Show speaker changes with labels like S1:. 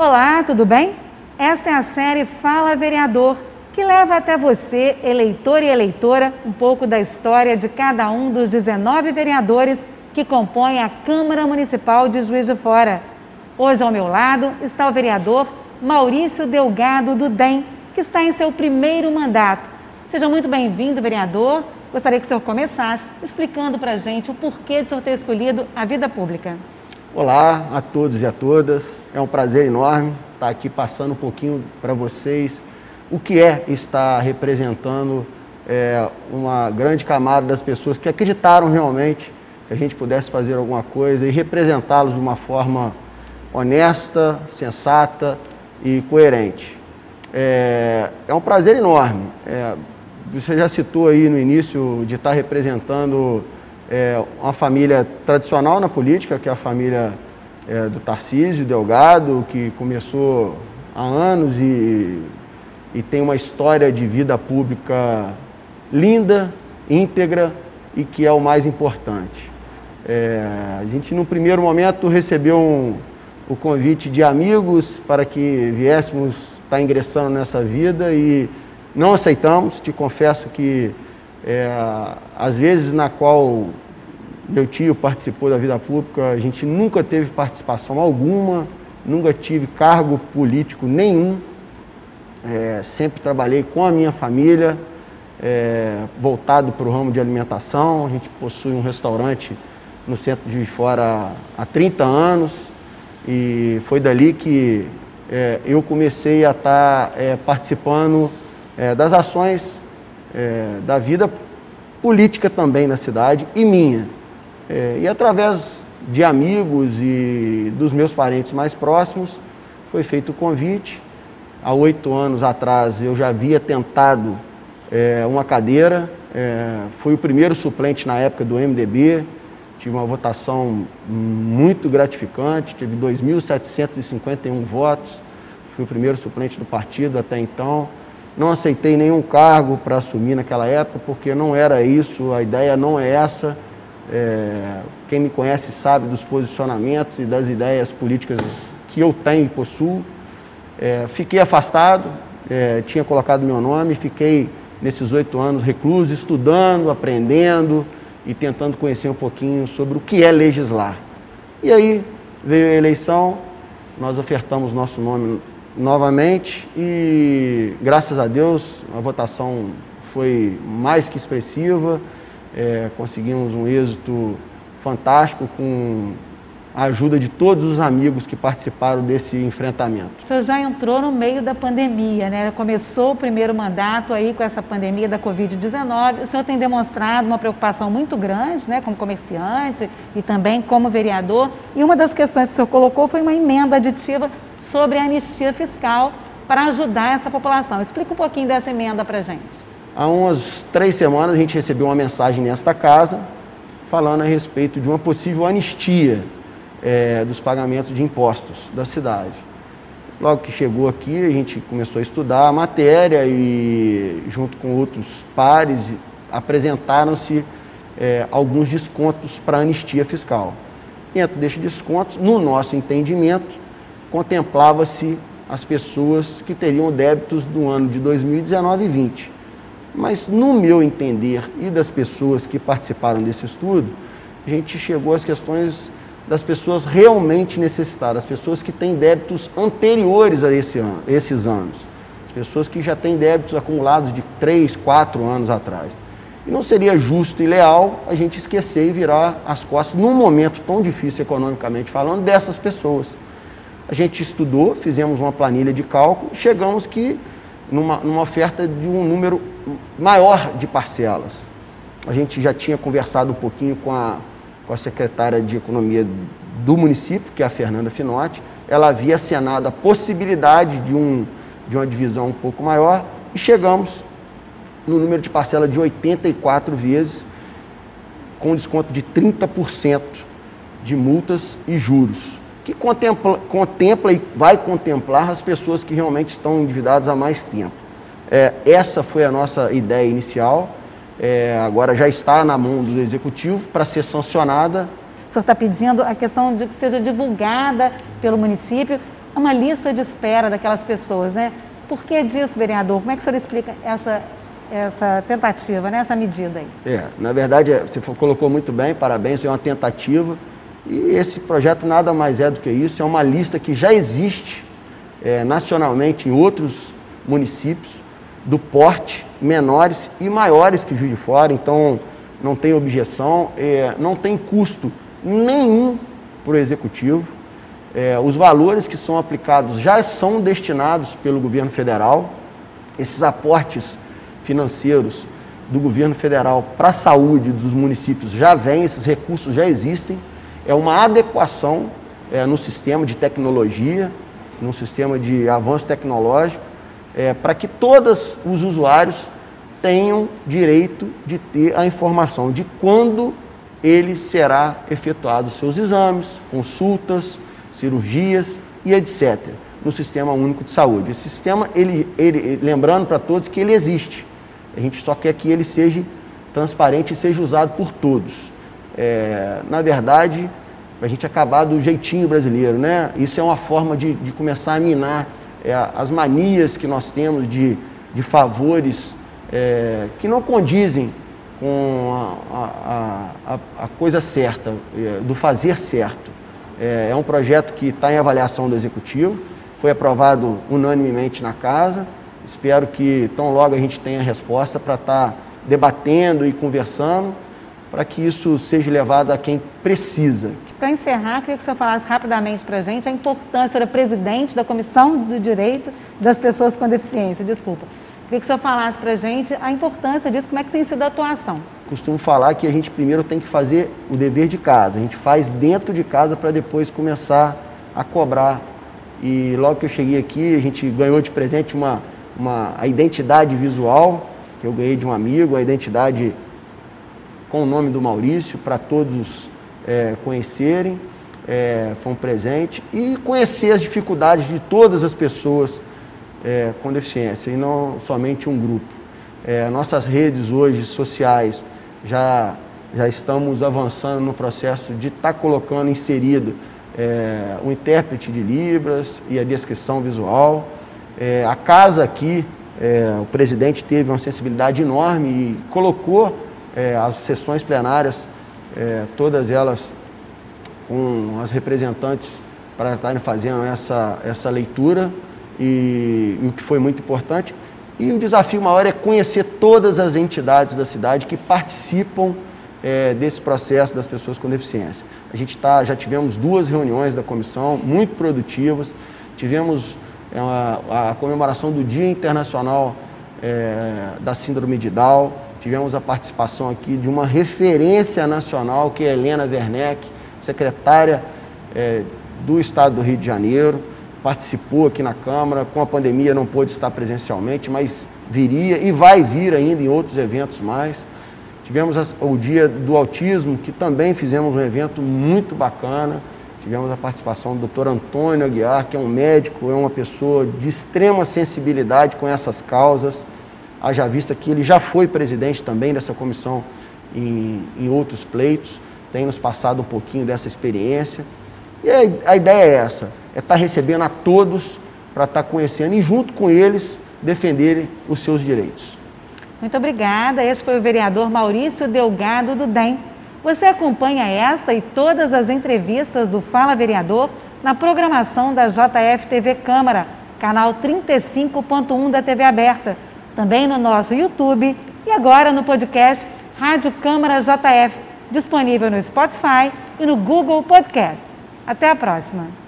S1: Olá, tudo bem? Esta é a série Fala Vereador, que leva até você, eleitor e eleitora, um pouco da história de cada um dos 19 vereadores que compõem a Câmara Municipal de Juiz de Fora. Hoje ao meu lado está o vereador Maurício Delgado do DEM, que está em seu primeiro mandato. Seja muito bem-vindo, vereador. Gostaria que o senhor começasse explicando para a gente o porquê de o senhor ter escolhido a vida pública.
S2: Olá a todos e a todas. É um prazer enorme estar aqui passando um pouquinho para vocês o que é estar representando é, uma grande camada das pessoas que acreditaram realmente que a gente pudesse fazer alguma coisa e representá-los de uma forma honesta, sensata e coerente. É, é um prazer enorme. É, você já citou aí no início de estar representando é, uma família tradicional na política, que é a família é, do Tarcísio Delgado, que começou há anos e, e tem uma história de vida pública linda, íntegra e que é o mais importante. É, a gente, no primeiro momento, recebeu um, o convite de amigos para que viéssemos estar ingressando nessa vida e não aceitamos. Te confesso que é, às vezes na qual meu tio participou da vida pública, a gente nunca teve participação alguma, nunca tive cargo político nenhum. É, sempre trabalhei com a minha família, é, voltado para o ramo de alimentação. A gente possui um restaurante no centro de Fora há 30 anos e foi dali que é, eu comecei a estar tá, é, participando é, das ações é, da vida política também na cidade e minha. É, e através de amigos e dos meus parentes mais próximos, foi feito o convite. Há oito anos atrás eu já havia tentado é, uma cadeira, é, fui o primeiro suplente na época do MDB, tive uma votação muito gratificante, tive 2.751 votos, fui o primeiro suplente do partido até então. Não aceitei nenhum cargo para assumir naquela época, porque não era isso, a ideia não é essa. É, quem me conhece sabe dos posicionamentos e das ideias políticas que eu tenho e possuo. É, fiquei afastado, é, tinha colocado meu nome, fiquei nesses oito anos recluso, estudando, aprendendo e tentando conhecer um pouquinho sobre o que é legislar. E aí veio a eleição, nós ofertamos nosso nome novamente e, graças a Deus, a votação foi mais que expressiva, é, conseguimos um êxito fantástico com a ajuda de todos os amigos que participaram desse enfrentamento.
S1: O senhor já entrou no meio da pandemia, né? Começou o primeiro mandato aí com essa pandemia da Covid-19. O senhor tem demonstrado uma preocupação muito grande, né, como comerciante e também como vereador. E uma das questões que o senhor colocou foi uma emenda aditiva sobre a anistia fiscal para ajudar essa população. Explica um pouquinho dessa emenda para gente.
S2: Há umas três semanas a gente recebeu uma mensagem nesta casa falando a respeito de uma possível anistia é, dos pagamentos de impostos da cidade. Logo que chegou aqui, a gente começou a estudar a matéria e, junto com outros pares, apresentaram-se é, alguns descontos para anistia fiscal. Dentro destes descontos, no nosso entendimento, contemplava-se as pessoas que teriam débitos do ano de 2019 e 2020. Mas, no meu entender e das pessoas que participaram desse estudo, a gente chegou às questões das pessoas realmente necessitadas, as pessoas que têm débitos anteriores a esse ano, esses anos, as pessoas que já têm débitos acumulados de 3, 4 anos atrás. E não seria justo e leal a gente esquecer e virar as costas num momento tão difícil economicamente falando dessas pessoas. A gente estudou, fizemos uma planilha de cálculo, chegamos que numa, numa oferta de um número maior de parcelas. A gente já tinha conversado um pouquinho com a com a secretária de Economia do município, que é a Fernanda Finotti. Ela havia acenado a possibilidade de, um, de uma divisão um pouco maior e chegamos no número de parcela de 84 vezes, com desconto de 30% de multas e juros, que contempla, contempla e vai contemplar as pessoas que realmente estão endividadas há mais tempo. É, essa foi a nossa ideia inicial é, agora já está na mão do executivo para ser sancionada.
S1: O senhor está pedindo a questão de que seja divulgada pelo município uma lista de espera daquelas pessoas, né? Por que disso, vereador? Como é que o senhor explica essa, essa tentativa, né? essa medida aí?
S2: É, na verdade, é, você colocou muito bem, parabéns, é uma tentativa. E esse projeto nada mais é do que isso, é uma lista que já existe é, nacionalmente em outros municípios, do porte, menores e maiores que Juiz de Fora, então não tem objeção, é, não tem custo nenhum para o Executivo. É, os valores que são aplicados já são destinados pelo governo federal. Esses aportes financeiros do governo federal para a saúde dos municípios já vêm, esses recursos já existem. É uma adequação é, no sistema de tecnologia, no sistema de avanço tecnológico, é, para que todos os usuários tenham direito de ter a informação de quando ele será efetuado seus exames, consultas, cirurgias e etc. no Sistema Único de Saúde. Esse sistema, ele, ele, lembrando para todos que ele existe. A gente só quer que ele seja transparente e seja usado por todos. É, na verdade, a gente acabar do jeitinho brasileiro, né? Isso é uma forma de, de começar a minar é, as manias que nós temos de, de favores é, que não condizem com a, a, a, a coisa certa, é, do fazer certo. É, é um projeto que está em avaliação do Executivo, foi aprovado unanimemente na Casa. Espero que tão logo a gente tenha resposta para estar tá debatendo e conversando, para que isso seja levado a quem precisa.
S1: Para encerrar, queria que o senhor falasse rapidamente para a gente a importância, o senhor é presidente da Comissão do Direito das Pessoas com Deficiência, desculpa. Queria que o senhor falasse para a gente a importância disso, como é que tem sido a atuação.
S2: Costumo falar que a gente primeiro tem que fazer o dever de casa. A gente faz dentro de casa para depois começar a cobrar. E logo que eu cheguei aqui, a gente ganhou de presente uma, uma a identidade visual, que eu ganhei de um amigo, a identidade com o nome do Maurício, para todos é, conhecerem. É, foi um presente. E conhecer as dificuldades de todas as pessoas é, com deficiência e não somente um grupo. É, nossas redes hoje sociais já, já estamos avançando no processo de estar tá colocando inserido é, o intérprete de Libras e a descrição visual. É, a casa aqui, o presidente teve uma sensibilidade enorme e colocou é, as sessões plenárias, todas elas com as representantes para estarem fazendo essa, essa leitura e, e o que foi muito importante. E o desafio maior é conhecer todas as entidades da cidade que participam é, desse processo das pessoas com deficiência. A gente tá, já tivemos duas reuniões da comissão, muito produtivas. Tivemos é, a, a, comemoração do Dia Internacional é, da Síndrome de Down. Tivemos a participação aqui de uma referência nacional, que é Helena Werneck, secretária é, do Estado do Rio de Janeiro participou aqui na Câmara, com a pandemia não pôde estar presencialmente, mas viria e vai vir ainda em outros eventos mais. Tivemos o Dia do Autismo, que também fizemos um evento muito bacana. Tivemos a participação do Dr. Antônio Aguiar, que é um médico, é uma pessoa de extrema sensibilidade com essas causas. Haja vista que ele já foi presidente também dessa comissão em, em outros pleitos, tem nos passado um pouquinho dessa experiência. E a, a ideia é essa: é estar tá recebendo a todos para estar tá conhecendo e, junto com eles, defenderem os seus direitos.
S1: Muito obrigada. Este foi o vereador Maurício Delgado do DEM. Você acompanha esta e todas as entrevistas do Fala Vereador na programação da JF TV Câmara, canal 35.1 da TV Aberta, também no nosso YouTube e agora no podcast Rádio Câmara JF, disponível no Spotify e no Google Podcast. Até a próxima!